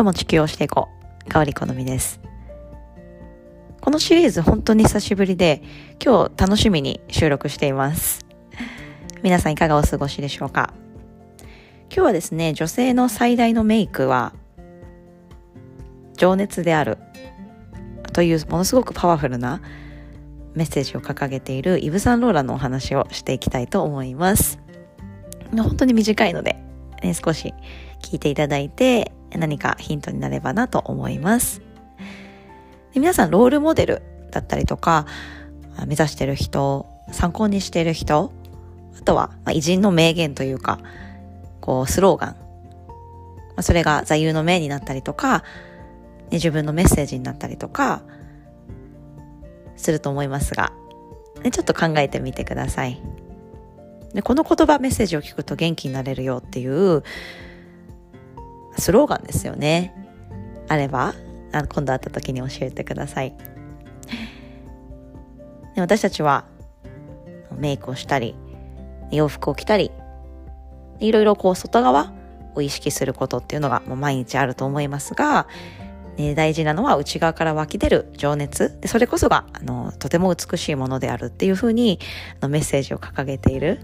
今日も地球をしていこう。かわり好みです。このシリーズ本当に久しぶりで、今日楽しみに収録しています。皆さんいかがお過ごしでしょうか？今日はですね、女性の最大のメイクは、情熱であるというものすごくパワフルなメッセージを掲げているイヴ・サンローラのお話をしていきたいと思います。本当に短いので、ね、少し聞いていただいて何かヒントになればなと思います。で皆さんロールモデルだったりとか目指してる人参考にしてる人あとは、まあ、偉人の名言というかこうスローガン、まあ、それが座右の銘になったりとか、ね、自分のメッセージになったりとかすると思いますが、ね、ちょっと考えてみてください。でこの言葉メッセージを聞くと元気になれるよっていうスローガンですよね。あればあ今度会った時に教えてください。で私たちはメイクをしたり洋服を着たりいろいろこう外側を意識することっていうのがもう毎日あると思いますが、ね、大事なのは内側から湧き出る情熱でそれこそがあのとても美しいものであるっていうふうにあのメッセージを掲げている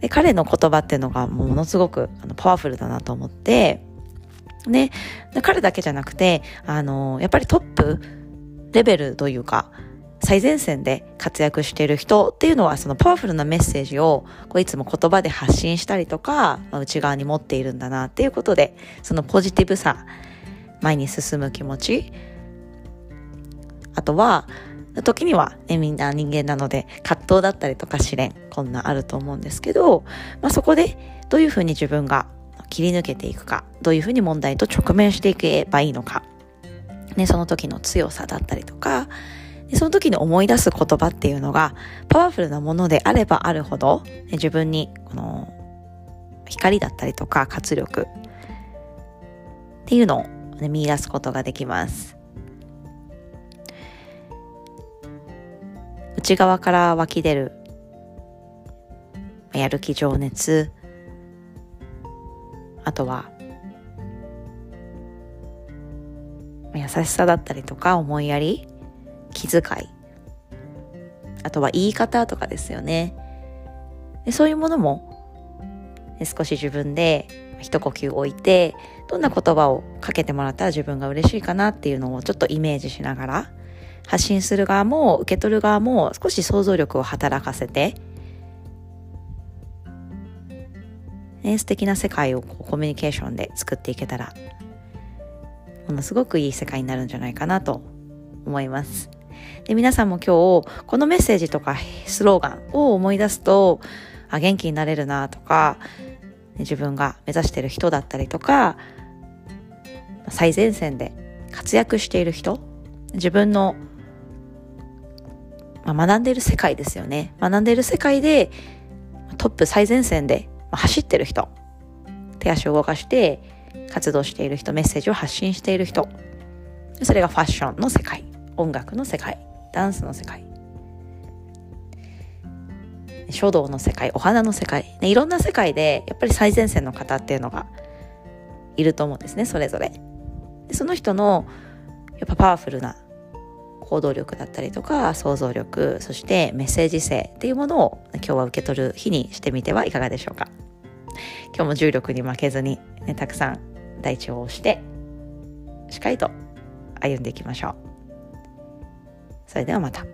で彼の言葉っていうのがものすごくあのパワフルだなと思ってね、彼だけじゃなくて、あの、やっぱりトップレベルというか、最前線で活躍している人っていうのはそのパワフルなメッセージをこういつも言葉で発信したりとか、ま、内側に持っているんだなっていうことでそのポジティブさ前に進む気持ちあとは時には、ね、みんな人間なので葛藤だったりとか試練こんなあると思うんですけど、まあ、そこでどういうふうに自分が切り抜けていくか、どういうふうに問題と直面していけばいいのか、ね、その時の強さだったりとか、その時に思い出す言葉っていうのがパワフルなものであればあるほど、ね、自分にこの光だったりとか活力っていうのを、ね、見出すことができます。内側から湧き出る。やる気情熱。あとは優しさだったりとか思いやり気遣い。あとは言い方とかですよね。でそういうものも少し自分で一呼吸置いてどんな言葉をかけてもらったら自分が嬉しいかなっていうのをちょっとイメージしながら発信する側も受け取る側も少し想像力を働かせてね、素敵な世界をこうコミュニケーションで作っていけたらものすごくいい世界になるんじゃないかなと思います。で皆さんも今日このメッセージとかスローガンを思い出すとあ元気になれるなとか自分が目指してる人だったりとか最前線で活躍している人自分の、まあ、学んでいる世界ですよね。学んでいる世界でトップ最前線で走ってる人。手足を動かして活動している人メッセージを発信している人。それがファッションの世界。音楽の世界。ダンスの世界。書道の世界。お花の世界、ね、いろんな世界でやっぱり最前線の方っていうのがいると思うんですねそれぞれ。その人のやっぱパワフルな行動力だったりとか想像力そしてメッセージ性っていうものを今日は受け取る日にしてみてはいかがでしょうか今日も重力に負けずに、ね、たくさん大地を押してしっかりと歩んでいきましょうそれではまた。